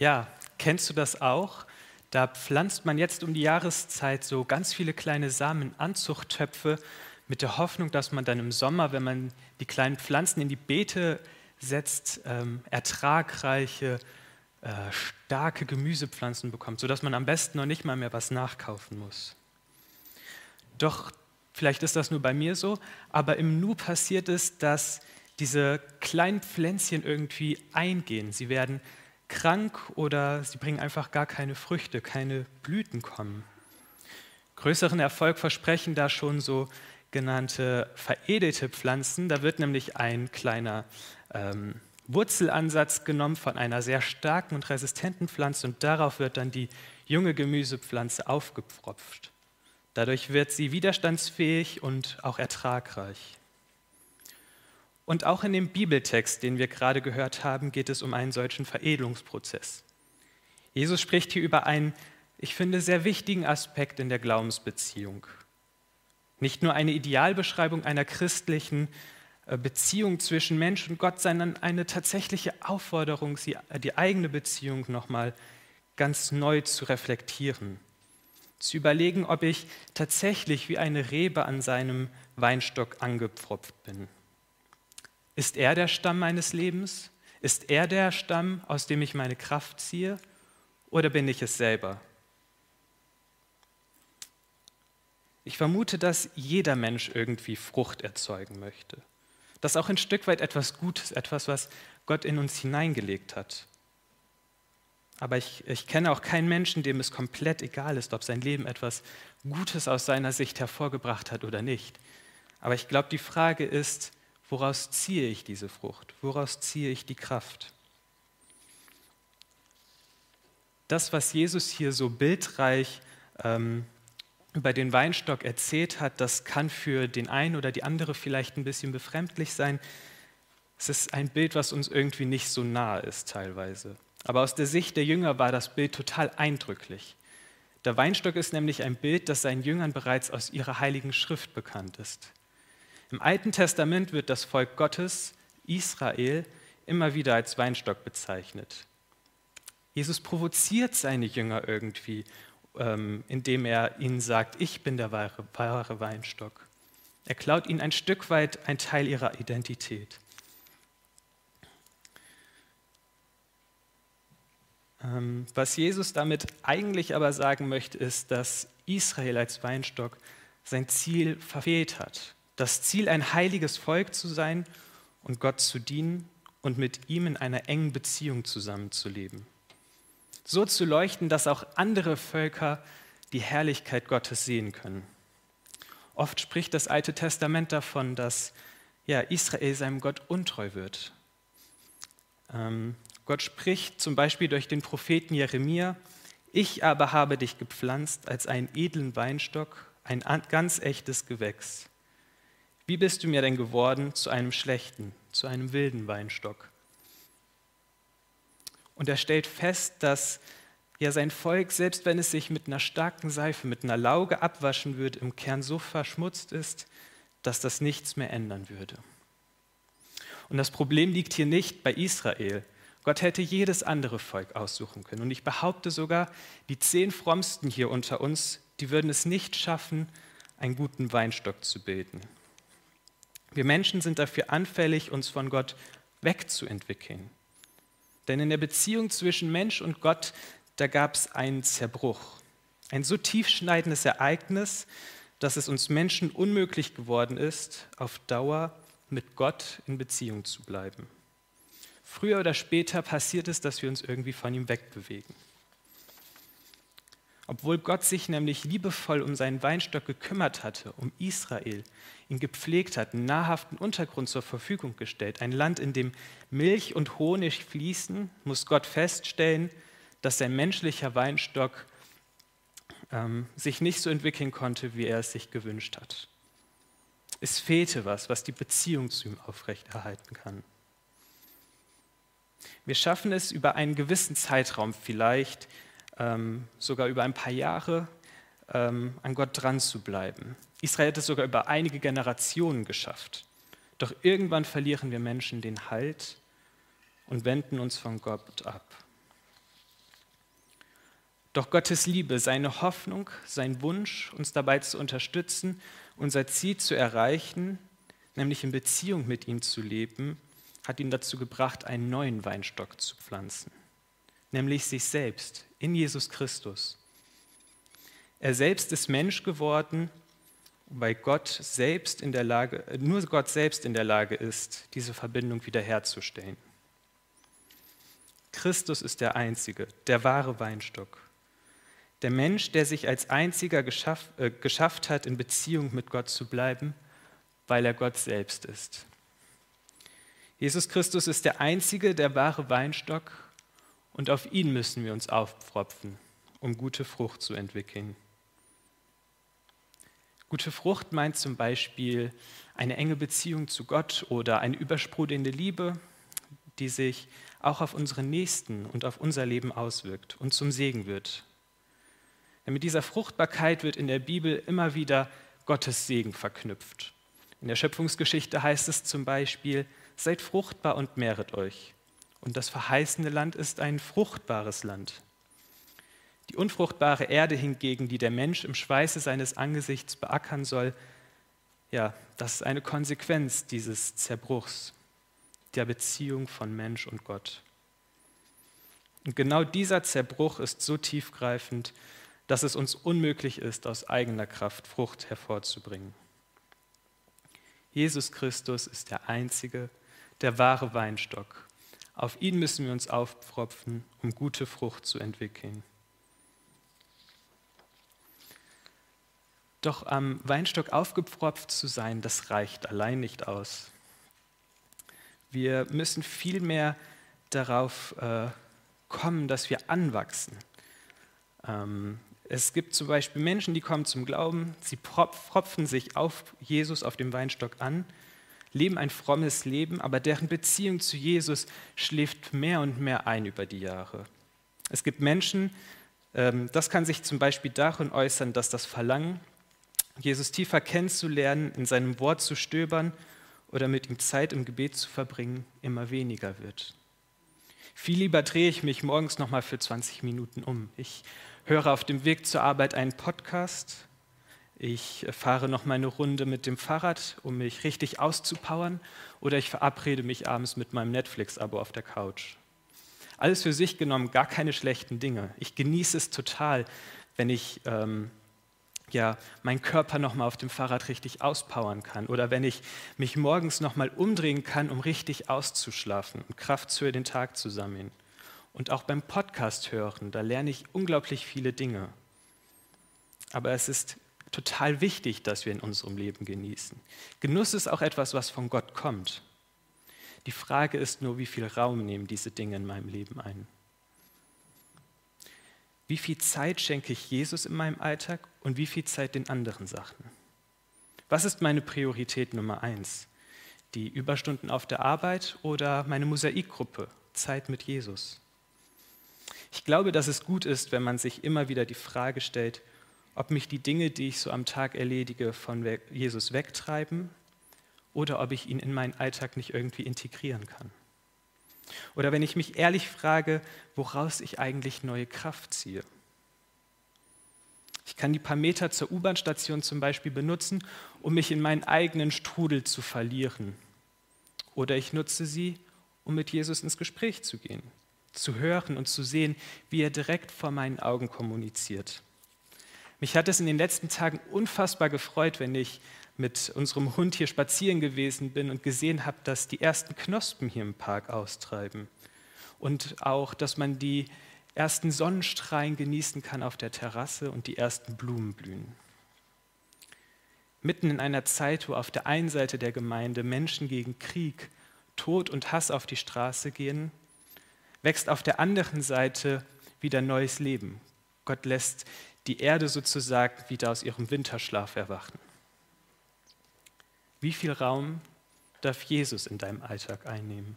Ja, kennst du das auch? Da pflanzt man jetzt um die Jahreszeit so ganz viele kleine Samen Anzuchttöpfe mit der Hoffnung, dass man dann im Sommer, wenn man die kleinen Pflanzen in die Beete setzt, ähm, ertragreiche, äh, starke Gemüsepflanzen bekommt, sodass man am besten noch nicht mal mehr was nachkaufen muss. Doch vielleicht ist das nur bei mir so, aber im Nu passiert es, dass diese kleinen Pflänzchen irgendwie eingehen. Sie werden krank oder sie bringen einfach gar keine Früchte, keine Blüten kommen. Größeren Erfolg versprechen da schon so genannte veredelte Pflanzen. Da wird nämlich ein kleiner ähm, Wurzelansatz genommen von einer sehr starken und resistenten Pflanze und darauf wird dann die junge Gemüsepflanze aufgepfropft. Dadurch wird sie widerstandsfähig und auch ertragreich. Und auch in dem Bibeltext, den wir gerade gehört haben, geht es um einen solchen Veredelungsprozess. Jesus spricht hier über einen, ich finde, sehr wichtigen Aspekt in der Glaubensbeziehung. Nicht nur eine Idealbeschreibung einer christlichen äh, Beziehung zwischen Mensch und Gott, sondern eine tatsächliche Aufforderung, die eigene Beziehung nochmal ganz neu zu reflektieren. Zu überlegen, ob ich tatsächlich wie eine Rebe an seinem Weinstock angepfropft bin. Ist er der Stamm meines Lebens? Ist er der Stamm, aus dem ich meine Kraft ziehe? Oder bin ich es selber? Ich vermute, dass jeder Mensch irgendwie Frucht erzeugen möchte. Das ist auch ein Stück weit etwas Gutes, etwas, was Gott in uns hineingelegt hat. Aber ich, ich kenne auch keinen Menschen, dem es komplett egal ist, ob sein Leben etwas Gutes aus seiner Sicht hervorgebracht hat oder nicht. Aber ich glaube, die Frage ist, Woraus ziehe ich diese Frucht? Woraus ziehe ich die Kraft? Das, was Jesus hier so bildreich ähm, über den Weinstock erzählt hat, das kann für den einen oder die andere vielleicht ein bisschen befremdlich sein. Es ist ein Bild, was uns irgendwie nicht so nahe ist teilweise. Aber aus der Sicht der Jünger war das Bild total eindrücklich. Der Weinstock ist nämlich ein Bild, das seinen Jüngern bereits aus ihrer heiligen Schrift bekannt ist. Im Alten Testament wird das Volk Gottes, Israel, immer wieder als Weinstock bezeichnet. Jesus provoziert seine Jünger irgendwie, ähm, indem er ihnen sagt, ich bin der wahre, wahre Weinstock. Er klaut ihnen ein Stück weit ein Teil ihrer Identität. Ähm, was Jesus damit eigentlich aber sagen möchte, ist, dass Israel als Weinstock sein Ziel verfehlt hat das Ziel, ein heiliges Volk zu sein und Gott zu dienen und mit ihm in einer engen Beziehung zusammenzuleben. So zu leuchten, dass auch andere Völker die Herrlichkeit Gottes sehen können. Oft spricht das Alte Testament davon, dass ja, Israel seinem Gott untreu wird. Ähm, Gott spricht zum Beispiel durch den Propheten Jeremia, ich aber habe dich gepflanzt als einen edlen Weinstock, ein ganz echtes Gewächs. Wie bist du mir denn geworden zu einem schlechten, zu einem wilden Weinstock? Und er stellt fest, dass ja sein Volk, selbst wenn es sich mit einer starken Seife, mit einer Lauge abwaschen würde, im Kern so verschmutzt ist, dass das nichts mehr ändern würde. Und das Problem liegt hier nicht bei Israel. Gott hätte jedes andere Volk aussuchen können. Und ich behaupte sogar, die zehn Frommsten hier unter uns, die würden es nicht schaffen, einen guten Weinstock zu bilden. Wir Menschen sind dafür anfällig, uns von Gott wegzuentwickeln. Denn in der Beziehung zwischen Mensch und Gott, da gab es einen Zerbruch. Ein so tiefschneidendes Ereignis, dass es uns Menschen unmöglich geworden ist, auf Dauer mit Gott in Beziehung zu bleiben. Früher oder später passiert es, dass wir uns irgendwie von ihm wegbewegen. Obwohl Gott sich nämlich liebevoll um seinen Weinstock gekümmert hatte, um Israel, ihn gepflegt hat, einen nahrhaften Untergrund zur Verfügung gestellt, ein Land, in dem Milch und Honig fließen, muss Gott feststellen, dass sein menschlicher Weinstock ähm, sich nicht so entwickeln konnte, wie er es sich gewünscht hat. Es fehlte was, was die Beziehung zu ihm aufrechterhalten kann. Wir schaffen es über einen gewissen Zeitraum vielleicht, ähm, sogar über ein paar Jahre, ähm, an Gott dran zu bleiben. Israel hat es sogar über einige Generationen geschafft. Doch irgendwann verlieren wir Menschen den Halt und wenden uns von Gott ab. Doch Gottes Liebe, seine Hoffnung, sein Wunsch, uns dabei zu unterstützen, unser Ziel zu erreichen, nämlich in Beziehung mit ihm zu leben, hat ihn dazu gebracht, einen neuen Weinstock zu pflanzen, nämlich sich selbst in Jesus Christus. Er selbst ist Mensch geworden, weil Gott selbst in der Lage, nur Gott selbst in der Lage ist, diese Verbindung wiederherzustellen. Christus ist der Einzige, der wahre Weinstock. Der Mensch, der sich als einziger geschaff, äh, geschafft hat, in Beziehung mit Gott zu bleiben, weil er Gott selbst ist. Jesus Christus ist der Einzige, der wahre Weinstock und auf ihn müssen wir uns aufpfropfen, um gute Frucht zu entwickeln. Gute Frucht meint zum Beispiel eine enge Beziehung zu Gott oder eine übersprudelnde Liebe, die sich auch auf unsere Nächsten und auf unser Leben auswirkt und zum Segen wird. Denn mit dieser Fruchtbarkeit wird in der Bibel immer wieder Gottes Segen verknüpft. In der Schöpfungsgeschichte heißt es zum Beispiel, seid fruchtbar und mehret euch. Und das verheißene Land ist ein fruchtbares Land. Die unfruchtbare Erde hingegen, die der Mensch im Schweiße seines Angesichts beackern soll, ja, das ist eine Konsequenz dieses Zerbruchs der Beziehung von Mensch und Gott. Und genau dieser Zerbruch ist so tiefgreifend, dass es uns unmöglich ist, aus eigener Kraft Frucht hervorzubringen. Jesus Christus ist der einzige, der wahre Weinstock. Auf ihn müssen wir uns aufpfropfen, um gute Frucht zu entwickeln. Doch am Weinstock aufgepfropft zu sein, das reicht allein nicht aus. Wir müssen vielmehr darauf äh, kommen, dass wir anwachsen. Ähm, es gibt zum Beispiel Menschen, die kommen zum Glauben, sie pfropfen sich auf Jesus, auf dem Weinstock an, leben ein frommes Leben, aber deren Beziehung zu Jesus schläft mehr und mehr ein über die Jahre. Es gibt Menschen, ähm, das kann sich zum Beispiel darin äußern, dass das Verlangen Jesus tiefer kennenzulernen, in seinem Wort zu stöbern oder mit ihm Zeit im Gebet zu verbringen, immer weniger wird. Viel lieber drehe ich mich morgens nochmal für 20 Minuten um. Ich höre auf dem Weg zur Arbeit einen Podcast. Ich fahre noch mal eine Runde mit dem Fahrrad, um mich richtig auszupowern. Oder ich verabrede mich abends mit meinem Netflix-Abo auf der Couch. Alles für sich genommen gar keine schlechten Dinge. Ich genieße es total, wenn ich ähm, ja, meinen Körper nochmal auf dem Fahrrad richtig auspowern kann oder wenn ich mich morgens nochmal umdrehen kann, um richtig auszuschlafen und Kraft für den Tag zu sammeln. Und auch beim Podcast hören, da lerne ich unglaublich viele Dinge. Aber es ist total wichtig, dass wir in unserem Leben genießen. Genuss ist auch etwas, was von Gott kommt. Die Frage ist nur, wie viel Raum nehmen diese Dinge in meinem Leben ein. Wie viel Zeit schenke ich Jesus in meinem Alltag und wie viel Zeit den anderen Sachen? Was ist meine Priorität Nummer eins? Die Überstunden auf der Arbeit oder meine Mosaikgruppe, Zeit mit Jesus? Ich glaube, dass es gut ist, wenn man sich immer wieder die Frage stellt, ob mich die Dinge, die ich so am Tag erledige, von Jesus wegtreiben oder ob ich ihn in meinen Alltag nicht irgendwie integrieren kann. Oder wenn ich mich ehrlich frage, woraus ich eigentlich neue Kraft ziehe. Ich kann die paar Meter zur U-Bahn-Station zum Beispiel benutzen, um mich in meinen eigenen Strudel zu verlieren. Oder ich nutze sie, um mit Jesus ins Gespräch zu gehen, zu hören und zu sehen, wie er direkt vor meinen Augen kommuniziert. Mich hat es in den letzten Tagen unfassbar gefreut, wenn ich mit unserem Hund hier spazieren gewesen bin und gesehen habe, dass die ersten Knospen hier im Park austreiben. Und auch, dass man die ersten Sonnenstrahlen genießen kann auf der Terrasse und die ersten Blumen blühen. Mitten in einer Zeit, wo auf der einen Seite der Gemeinde Menschen gegen Krieg, Tod und Hass auf die Straße gehen, wächst auf der anderen Seite wieder neues Leben. Gott lässt die Erde sozusagen wieder aus ihrem Winterschlaf erwachen. Wie viel Raum darf Jesus in deinem Alltag einnehmen?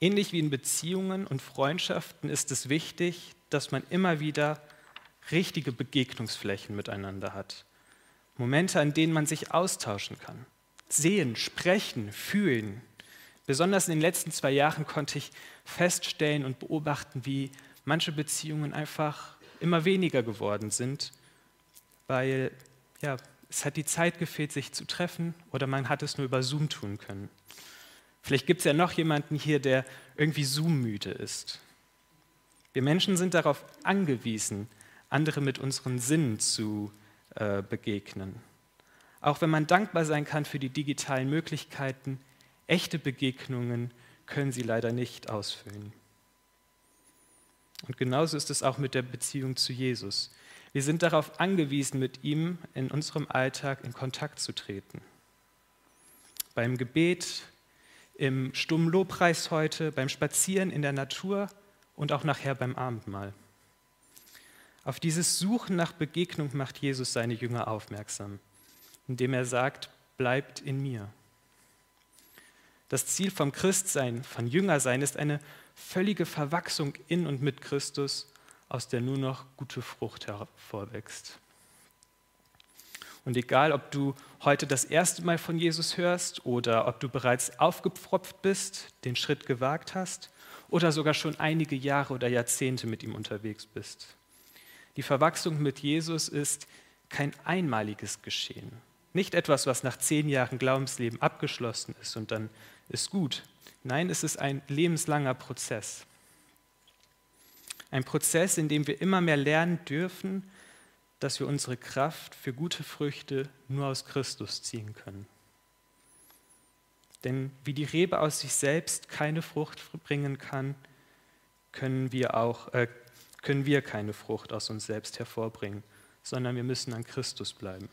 Ähnlich wie in Beziehungen und Freundschaften ist es wichtig, dass man immer wieder richtige Begegnungsflächen miteinander hat. Momente, an denen man sich austauschen kann. Sehen, sprechen, fühlen. Besonders in den letzten zwei Jahren konnte ich feststellen und beobachten, wie manche Beziehungen einfach immer weniger geworden sind, weil ja, es hat die Zeit gefehlt, sich zu treffen oder man hat es nur über Zoom tun können. Vielleicht gibt es ja noch jemanden hier, der irgendwie Zoom-müde ist. Wir Menschen sind darauf angewiesen, andere mit unseren Sinnen zu äh, begegnen. Auch wenn man dankbar sein kann für die digitalen Möglichkeiten, echte Begegnungen können sie leider nicht ausfüllen. Und genauso ist es auch mit der Beziehung zu Jesus. Wir sind darauf angewiesen, mit ihm in unserem Alltag in Kontakt zu treten. Beim Gebet, im stummen Lobpreis heute, beim Spazieren in der Natur und auch nachher beim Abendmahl. Auf dieses Suchen nach Begegnung macht Jesus seine Jünger aufmerksam, indem er sagt, bleibt in mir. Das Ziel vom Christsein, von Jüngersein ist eine völlige Verwachsung in und mit Christus, aus der nur noch gute Frucht hervorwächst. Und egal, ob du heute das erste Mal von Jesus hörst oder ob du bereits aufgepfropft bist, den Schritt gewagt hast oder sogar schon einige Jahre oder Jahrzehnte mit ihm unterwegs bist. Die Verwachsung mit Jesus ist kein einmaliges Geschehen. Nicht etwas, was nach zehn Jahren Glaubensleben abgeschlossen ist und dann ist gut. Nein, es ist ein lebenslanger Prozess. Ein Prozess, in dem wir immer mehr lernen dürfen, dass wir unsere Kraft für gute Früchte nur aus Christus ziehen können. Denn wie die Rebe aus sich selbst keine Frucht bringen kann, können wir auch äh, können wir keine Frucht aus uns selbst hervorbringen, sondern wir müssen an Christus bleiben.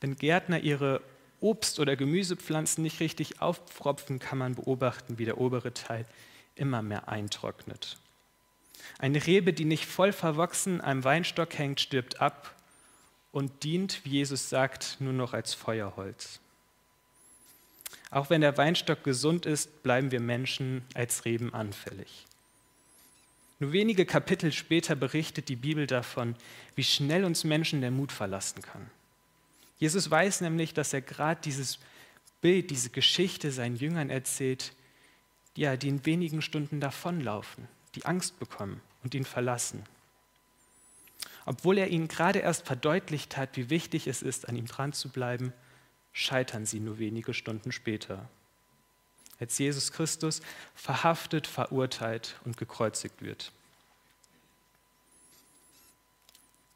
Wenn Gärtner ihre Obst- oder Gemüsepflanzen nicht richtig aufpfropfen, kann man beobachten, wie der obere Teil immer mehr eintrocknet. Eine Rebe, die nicht voll verwachsen am Weinstock hängt, stirbt ab und dient, wie Jesus sagt, nur noch als Feuerholz. Auch wenn der Weinstock gesund ist, bleiben wir Menschen als Reben anfällig. Nur wenige Kapitel später berichtet die Bibel davon, wie schnell uns Menschen der Mut verlassen kann. Jesus weiß nämlich, dass er gerade dieses Bild, diese Geschichte seinen Jüngern erzählt, ja, die in wenigen Stunden davonlaufen, die Angst bekommen und ihn verlassen. Obwohl er ihnen gerade erst verdeutlicht hat, wie wichtig es ist, an ihm dran zu bleiben, scheitern sie nur wenige Stunden später als Jesus Christus verhaftet, verurteilt und gekreuzigt wird.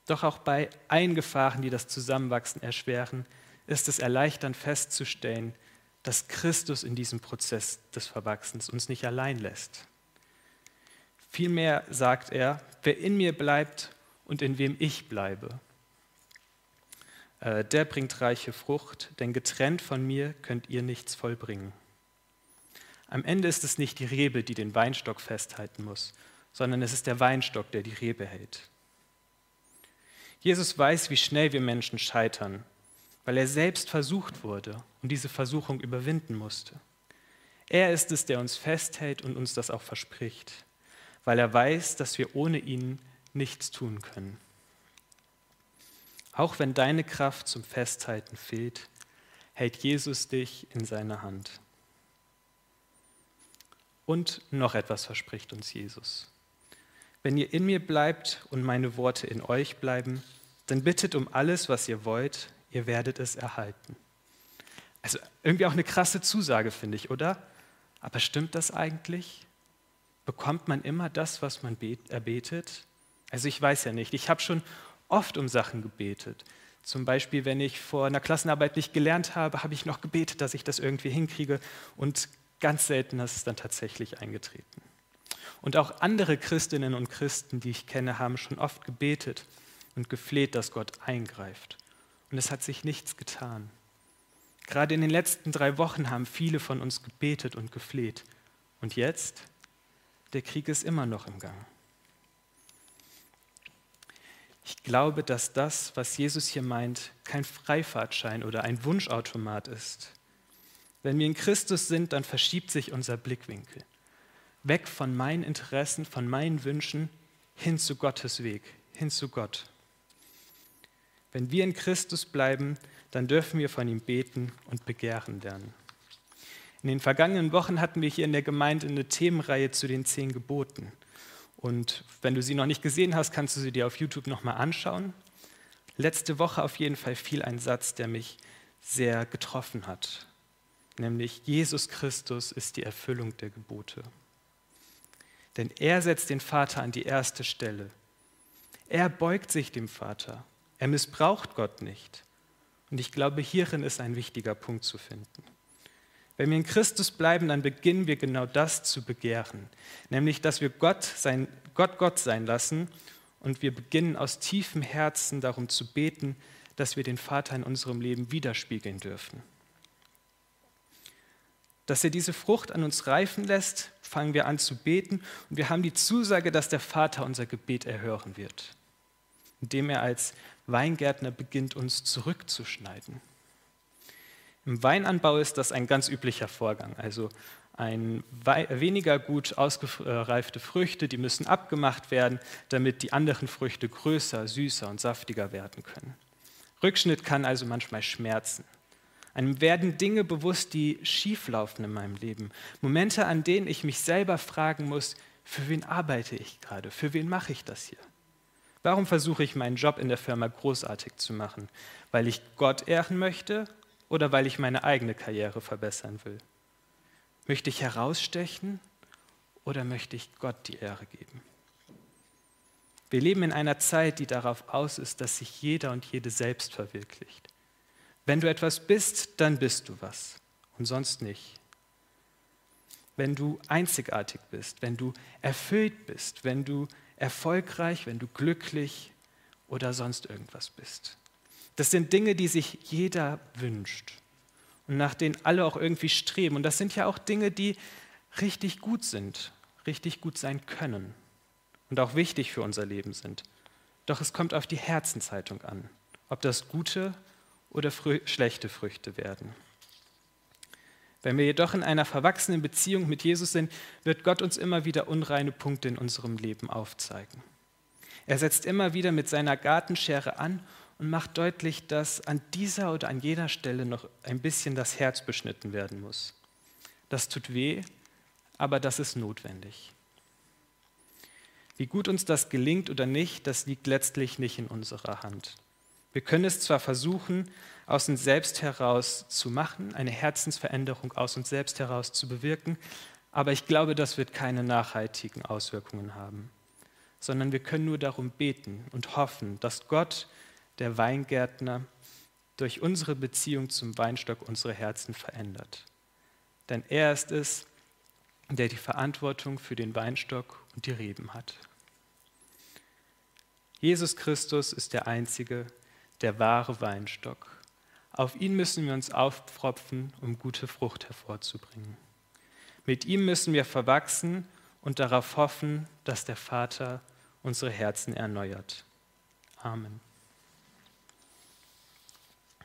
Doch auch bei allen Gefahren, die das Zusammenwachsen erschweren, ist es erleichternd festzustellen, dass Christus in diesem Prozess des Verwachsens uns nicht allein lässt. Vielmehr sagt er, wer in mir bleibt und in wem ich bleibe, äh, der bringt reiche Frucht, denn getrennt von mir könnt ihr nichts vollbringen. Am Ende ist es nicht die Rebe, die den Weinstock festhalten muss, sondern es ist der Weinstock, der die Rebe hält. Jesus weiß, wie schnell wir Menschen scheitern, weil er selbst versucht wurde und diese Versuchung überwinden musste. Er ist es, der uns festhält und uns das auch verspricht, weil er weiß, dass wir ohne ihn nichts tun können. Auch wenn deine Kraft zum Festhalten fehlt, hält Jesus dich in seiner Hand. Und noch etwas verspricht uns Jesus. Wenn ihr in mir bleibt und meine Worte in euch bleiben, dann bittet um alles, was ihr wollt, ihr werdet es erhalten. Also irgendwie auch eine krasse Zusage, finde ich, oder? Aber stimmt das eigentlich? Bekommt man immer das, was man erbetet? Also ich weiß ja nicht. Ich habe schon oft um Sachen gebetet. Zum Beispiel, wenn ich vor einer Klassenarbeit nicht gelernt habe, habe ich noch gebetet, dass ich das irgendwie hinkriege. Und Ganz selten ist es dann tatsächlich eingetreten. Und auch andere Christinnen und Christen, die ich kenne, haben schon oft gebetet und gefleht, dass Gott eingreift. Und es hat sich nichts getan. Gerade in den letzten drei Wochen haben viele von uns gebetet und gefleht. Und jetzt? Der Krieg ist immer noch im Gang. Ich glaube, dass das, was Jesus hier meint, kein Freifahrtschein oder ein Wunschautomat ist, wenn wir in Christus sind, dann verschiebt sich unser Blickwinkel. Weg von meinen Interessen, von meinen Wünschen, hin zu Gottes Weg, hin zu Gott. Wenn wir in Christus bleiben, dann dürfen wir von ihm beten und begehren lernen. In den vergangenen Wochen hatten wir hier in der Gemeinde eine Themenreihe zu den zehn Geboten. Und wenn du sie noch nicht gesehen hast, kannst du sie dir auf YouTube nochmal anschauen. Letzte Woche auf jeden Fall fiel ein Satz, der mich sehr getroffen hat, nämlich Jesus Christus ist die Erfüllung der Gebote. Denn er setzt den Vater an die erste Stelle. Er beugt sich dem Vater. Er missbraucht Gott nicht. Und ich glaube, hierin ist ein wichtiger Punkt zu finden. Wenn wir in Christus bleiben, dann beginnen wir genau das zu begehren, nämlich dass wir Gott, sein, Gott Gott sein lassen und wir beginnen aus tiefem Herzen darum zu beten, dass wir den Vater in unserem Leben widerspiegeln dürfen. Dass er diese Frucht an uns reifen lässt, fangen wir an zu beten und wir haben die Zusage, dass der Vater unser Gebet erhören wird, indem er als Weingärtner beginnt, uns zurückzuschneiden. Im Weinanbau ist das ein ganz üblicher Vorgang. Also ein weniger gut ausgereifte Früchte, die müssen abgemacht werden, damit die anderen Früchte größer, süßer und saftiger werden können. Rückschnitt kann also manchmal schmerzen. Einem werden Dinge bewusst, die schieflaufen in meinem Leben. Momente, an denen ich mich selber fragen muss, für wen arbeite ich gerade? Für wen mache ich das hier? Warum versuche ich meinen Job in der Firma großartig zu machen? Weil ich Gott ehren möchte oder weil ich meine eigene Karriere verbessern will? Möchte ich herausstechen oder möchte ich Gott die Ehre geben? Wir leben in einer Zeit, die darauf aus ist, dass sich jeder und jede selbst verwirklicht. Wenn du etwas bist, dann bist du was und sonst nicht. Wenn du einzigartig bist, wenn du erfüllt bist, wenn du erfolgreich, wenn du glücklich oder sonst irgendwas bist. Das sind Dinge, die sich jeder wünscht und nach denen alle auch irgendwie streben. Und das sind ja auch Dinge, die richtig gut sind, richtig gut sein können und auch wichtig für unser Leben sind. Doch es kommt auf die Herzenshaltung an, ob das gute oder schlechte Früchte werden. Wenn wir jedoch in einer verwachsenen Beziehung mit Jesus sind, wird Gott uns immer wieder unreine Punkte in unserem Leben aufzeigen. Er setzt immer wieder mit seiner Gartenschere an und macht deutlich, dass an dieser oder an jener Stelle noch ein bisschen das Herz beschnitten werden muss. Das tut weh, aber das ist notwendig. Wie gut uns das gelingt oder nicht, das liegt letztlich nicht in unserer Hand. Wir können es zwar versuchen, aus uns selbst heraus zu machen, eine Herzensveränderung aus uns selbst heraus zu bewirken, aber ich glaube, das wird keine nachhaltigen Auswirkungen haben, sondern wir können nur darum beten und hoffen, dass Gott der Weingärtner, durch unsere Beziehung zum Weinstock unsere Herzen verändert. Denn er ist es, der die Verantwortung für den Weinstock und die Reben hat. Jesus Christus ist der Einzige, der wahre Weinstock. Auf ihn müssen wir uns aufpfropfen, um gute Frucht hervorzubringen. Mit ihm müssen wir verwachsen und darauf hoffen, dass der Vater unsere Herzen erneuert. Amen.